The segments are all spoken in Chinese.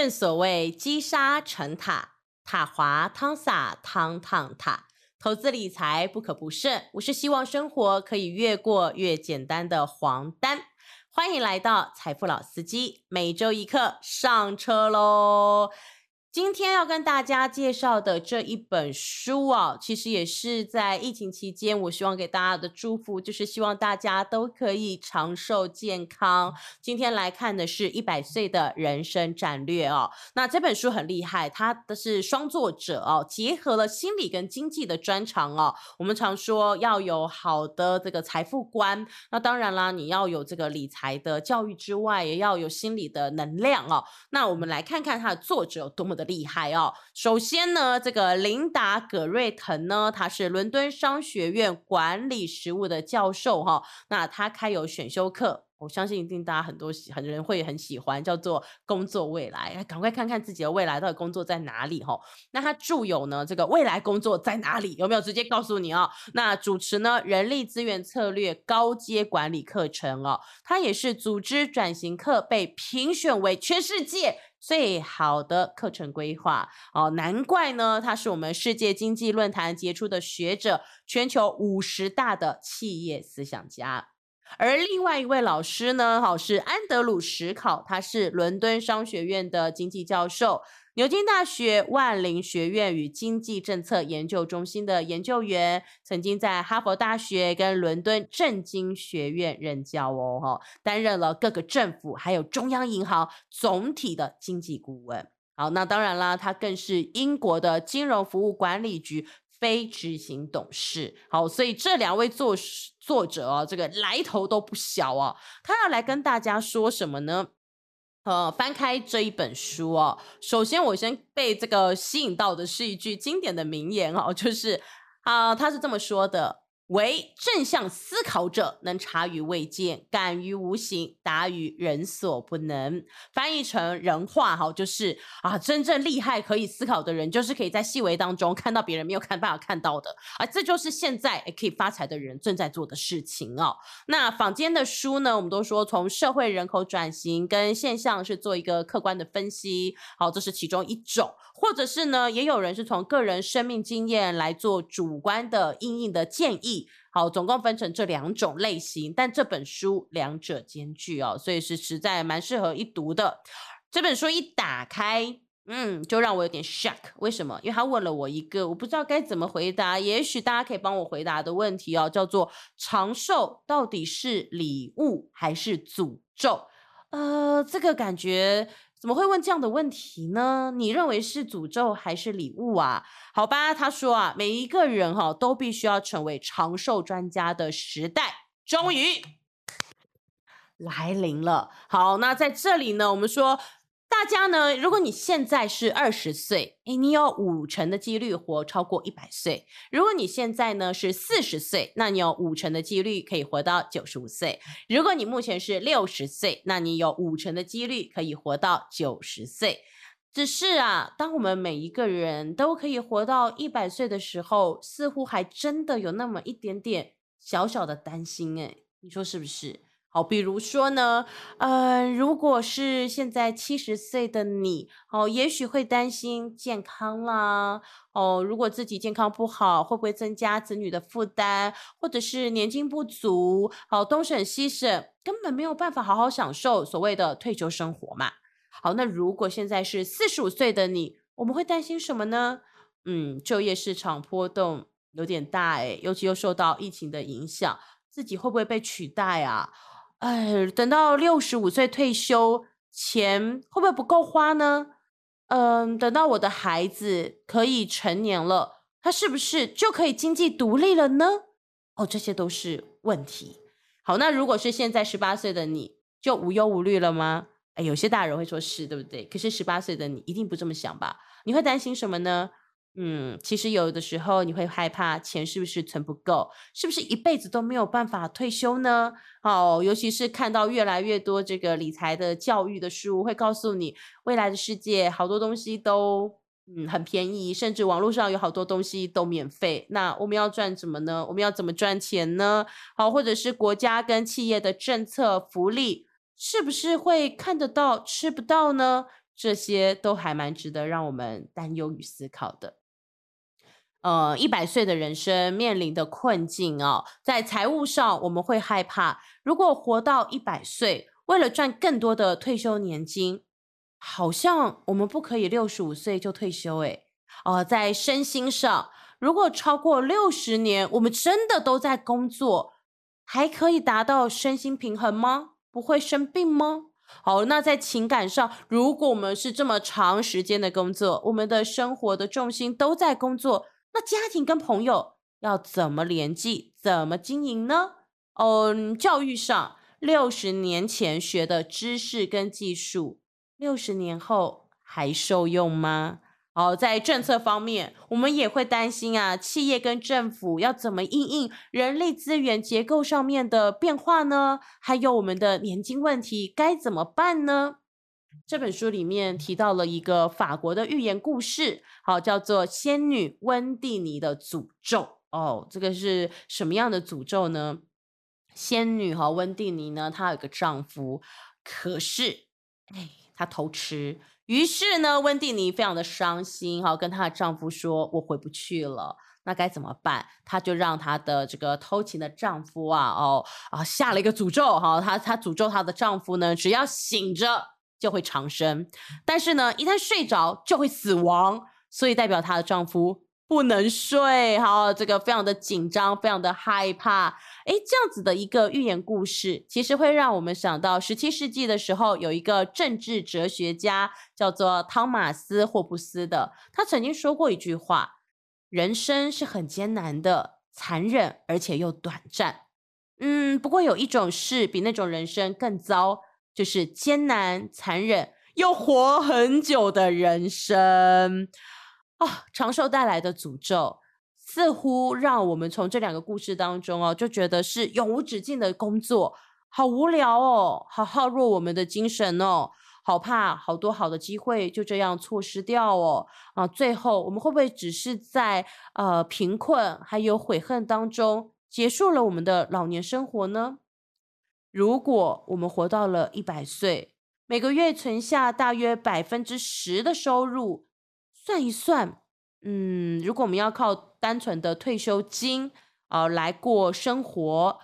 正所谓积沙成塔，塔滑汤洒，汤烫塔。投资理财不可不慎，我是希望生活可以越过越简单的黄丹。欢迎来到财富老司机，每周一课上车喽！今天要跟大家介绍的这一本书啊，其实也是在疫情期间，我希望给大家的祝福，就是希望大家都可以长寿健康。今天来看的是一百岁的人生战略哦。那这本书很厉害，它的是双作者哦，结合了心理跟经济的专长哦。我们常说要有好的这个财富观，那当然啦，你要有这个理财的教育之外，也要有心理的能量哦。那我们来看看它的作者有多么的厉害哦！首先呢，这个琳达·葛瑞腾呢，他是伦敦商学院管理实务的教授哈。那他开有选修课，我相信一定大家很多很多人会很喜欢，叫做工作未来，赶快看看自己的未来到底工作在哪里哈。那他著有呢，这个未来工作在哪里？有没有直接告诉你哦？那主持呢，人力资源策略高阶管理课程哦，他也是组织转型课被评选为全世界。最好的课程规划哦，难怪呢，他是我们世界经济论坛杰出的学者，全球五十大的企业思想家。而另外一位老师呢，好是安德鲁史考，他是伦敦商学院的经济教授。牛津大学万灵学院与经济政策研究中心的研究员，曾经在哈佛大学跟伦敦政经学院任教哦，哈，担任了各个政府还有中央银行总体的经济顾问。好，那当然啦，他更是英国的金融服务管理局非执行董事。好，所以这两位作作者哦，这个来头都不小哦。他要来跟大家说什么呢？呃，翻开这一本书哦，首先我先被这个吸引到的是一句经典的名言哦，就是啊，他是这么说的。为正向思考者，能察于未见，感于无形，达于人所不能。翻译成人话哈，就是啊，真正厉害可以思考的人，就是可以在细微当中看到别人没有看办法看到的啊，这就是现在可以发财的人正在做的事情哦。那坊间的书呢，我们都说从社会人口转型跟现象是做一个客观的分析，好，这是其中一种。或者是呢，也有人是从个人生命经验来做主观的应应的建议。好，总共分成这两种类型，但这本书两者兼具哦，所以是实在蛮适合一读的。这本书一打开，嗯，就让我有点 shock。为什么？因为他问了我一个我不知道该怎么回答，也许大家可以帮我回答的问题哦，叫做长寿到底是礼物还是诅咒？呃，这个感觉。怎么会问这样的问题呢？你认为是诅咒还是礼物啊？好吧，他说啊，每一个人哈都必须要成为长寿专家的时代，终于来临了。好，那在这里呢，我们说。大家呢？如果你现在是二十岁，诶，你有五成的几率活超过一百岁。如果你现在呢是四十岁，那你有五成的几率可以活到九十五岁。如果你目前是六十岁，那你有五成的几率可以活到九十岁。只是啊，当我们每一个人都可以活到一百岁的时候，似乎还真的有那么一点点小小的担心，诶，你说是不是？好，比如说呢，呃，如果是现在七十岁的你，哦，也许会担心健康啦，哦，如果自己健康不好，会不会增加子女的负担，或者是年金不足，好东省西省，根本没有办法好好享受所谓的退休生活嘛。好，那如果现在是四十五岁的你，我们会担心什么呢？嗯，就业市场波动有点大，诶，尤其又受到疫情的影响，自己会不会被取代啊？哎，等到六十五岁退休，钱会不会不够花呢？嗯，等到我的孩子可以成年了，他是不是就可以经济独立了呢？哦，这些都是问题。好，那如果是现在十八岁的你，就无忧无虑了吗？哎，有些大人会说是对不对？可是十八岁的你一定不这么想吧？你会担心什么呢？嗯，其实有的时候你会害怕钱是不是存不够，是不是一辈子都没有办法退休呢？哦，尤其是看到越来越多这个理财的教育的书，会告诉你未来的世界好多东西都嗯很便宜，甚至网络上有好多东西都免费。那我们要赚什么呢？我们要怎么赚钱呢？好，或者是国家跟企业的政策福利，是不是会看得到吃不到呢？这些都还蛮值得让我们担忧与思考的。呃，一百岁的人生面临的困境哦，在财务上我们会害怕，如果活到一百岁，为了赚更多的退休年金，好像我们不可以六十五岁就退休诶。哦，在身心上，如果超过六十年，我们真的都在工作，还可以达到身心平衡吗？不会生病吗？好，那在情感上，如果我们是这么长时间的工作，我们的生活的重心都在工作。那家庭跟朋友要怎么联系，怎么经营呢？嗯，教育上，六十年前学的知识跟技术，六十年后还受用吗？哦，在政策方面，我们也会担心啊，企业跟政府要怎么应应人力资源结构上面的变化呢？还有我们的年金问题该怎么办呢？这本书里面提到了一个法国的寓言故事，好，叫做《仙女温蒂尼的诅咒》。哦，这个是什么样的诅咒呢？仙女哈温蒂尼呢，她有个丈夫，可是哎，她偷吃，于是呢，温蒂尼非常的伤心，哈，跟她的丈夫说：“我回不去了。”那该怎么办？她就让她的这个偷情的丈夫啊，哦啊，下了一个诅咒，哈，她她诅咒她的丈夫呢，只要醒着。就会长生，但是呢，一旦睡着就会死亡，所以代表她的丈夫不能睡，好，这个非常的紧张，非常的害怕。诶，这样子的一个寓言故事，其实会让我们想到十七世纪的时候，有一个政治哲学家叫做汤马斯·霍布斯的，他曾经说过一句话：人生是很艰难的，残忍而且又短暂。嗯，不过有一种事比那种人生更糟。就是艰难、残忍又活很久的人生啊！长寿带来的诅咒，似乎让我们从这两个故事当中哦，就觉得是永无止境的工作，好无聊哦，好耗弱我们的精神哦，好怕好多好的机会就这样错失掉哦啊！最后我们会不会只是在呃贫困还有悔恨当中结束了我们的老年生活呢？如果我们活到了一百岁，每个月存下大约百分之十的收入，算一算，嗯，如果我们要靠单纯的退休金啊来过生活，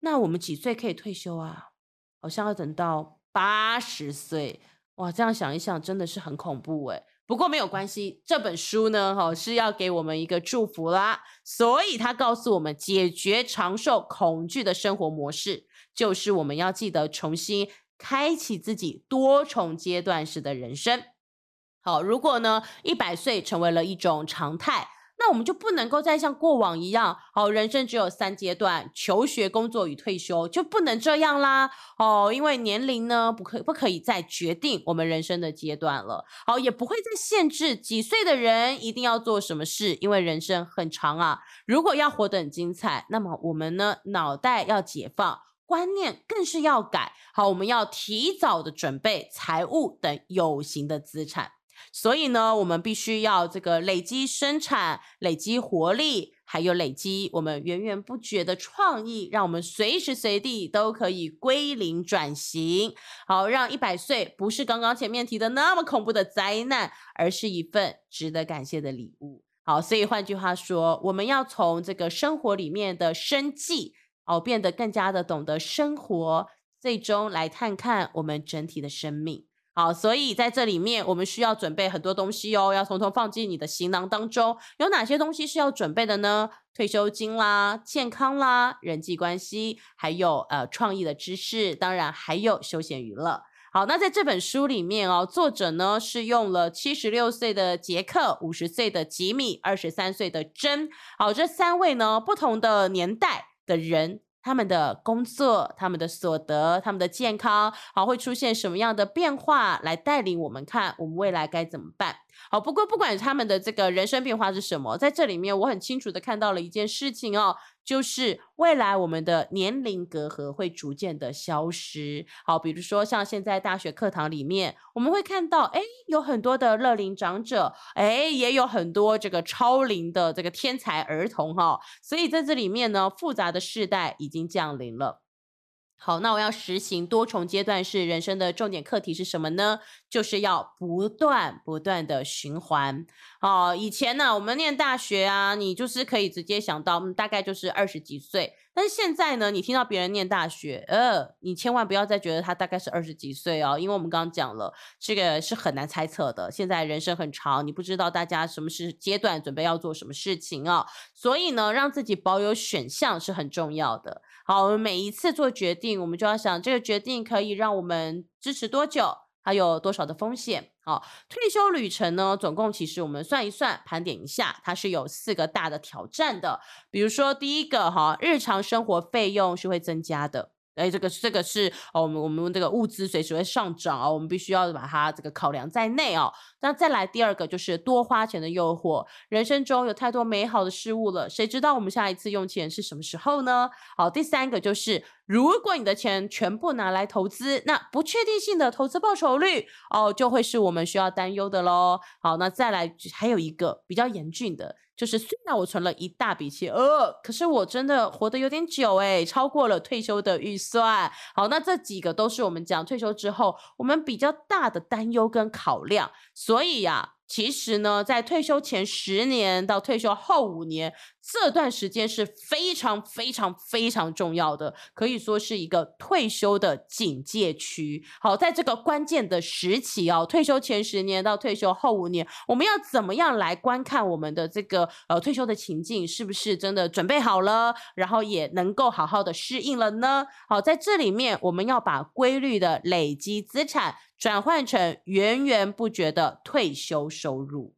那我们几岁可以退休啊？好像要等到八十岁，哇，这样想一想，真的是很恐怖诶不过没有关系，这本书呢，哈是要给我们一个祝福啦，所以他告诉我们，解决长寿恐惧的生活模式。就是我们要记得重新开启自己多重阶段式的人生。好，如果呢一百岁成为了一种常态，那我们就不能够再像过往一样，好，人生只有三阶段：求学、工作与退休，就不能这样啦。哦，因为年龄呢不可不可以再决定我们人生的阶段了。好，也不会再限制几岁的人一定要做什么事，因为人生很长啊。如果要活得很精彩，那么我们呢脑袋要解放。观念更是要改好，我们要提早的准备财务等有形的资产。所以呢，我们必须要这个累积生产、累积活力，还有累积我们源源不绝的创意，让我们随时随地都可以归零转型。好，让一百岁不是刚刚前面提的那么恐怖的灾难，而是一份值得感谢的礼物。好，所以换句话说，我们要从这个生活里面的生计。哦，变得更加的懂得生活，最终来看看我们整体的生命。好，所以在这里面，我们需要准备很多东西哦，要统统放进你的行囊当中。有哪些东西是要准备的呢？退休金啦，健康啦，人际关系，还有呃创意的知识，当然还有休闲娱乐。好，那在这本书里面哦，作者呢是用了七十六岁的杰克、五十岁的吉米、二十三岁的珍，好，这三位呢不同的年代。的人，他们的工作、他们的所得、他们的健康，好会出现什么样的变化，来带领我们看我们未来该怎么办。好，不过不管他们的这个人生变化是什么，在这里面我很清楚的看到了一件事情哦。就是未来我们的年龄隔阂会逐渐的消失。好，比如说像现在大学课堂里面，我们会看到，哎，有很多的乐龄长者，哎，也有很多这个超龄的这个天才儿童哈。所以在这里面呢，复杂的世代已经降临了。好，那我要实行多重阶段式人生的重点课题是什么呢？就是要不断不断的循环。哦，以前呢，我们念大学啊，你就是可以直接想到，嗯，大概就是二十几岁。但是现在呢，你听到别人念大学，呃，你千万不要再觉得他大概是二十几岁哦，因为我们刚刚讲了，这个是很难猜测的。现在人生很长，你不知道大家什么是阶段，准备要做什么事情哦。所以呢，让自己保有选项是很重要的。好，我们每一次做决定，我们就要想这个决定可以让我们支持多久，还有多少的风险。好，退休旅程呢，总共其实我们算一算，盘点一下，它是有四个大的挑战的。比如说第一个哈，日常生活费用是会增加的。哎，这个这个是哦，我们我们这个物资随时会上涨哦，我们必须要把它这个考量在内哦。那再来第二个就是多花钱的诱惑，人生中有太多美好的事物了，谁知道我们下一次用钱是什么时候呢？好，第三个就是如果你的钱全部拿来投资，那不确定性的投资报酬率哦，就会是我们需要担忧的喽。好，那再来还有一个比较严峻的。就是虽然我存了一大笔钱，呃，可是我真的活得有点久诶，超过了退休的预算。好，那这几个都是我们讲退休之后我们比较大的担忧跟考量。所以呀。其实呢，在退休前十年到退休后五年这段时间是非常非常非常重要的，可以说是一个退休的警戒区。好，在这个关键的时期哦，退休前十年到退休后五年，我们要怎么样来观看我们的这个呃退休的情境，是不是真的准备好了，然后也能够好好的适应了呢？好，在这里面我们要把规律的累积资产。转换成源源不绝的退休收入。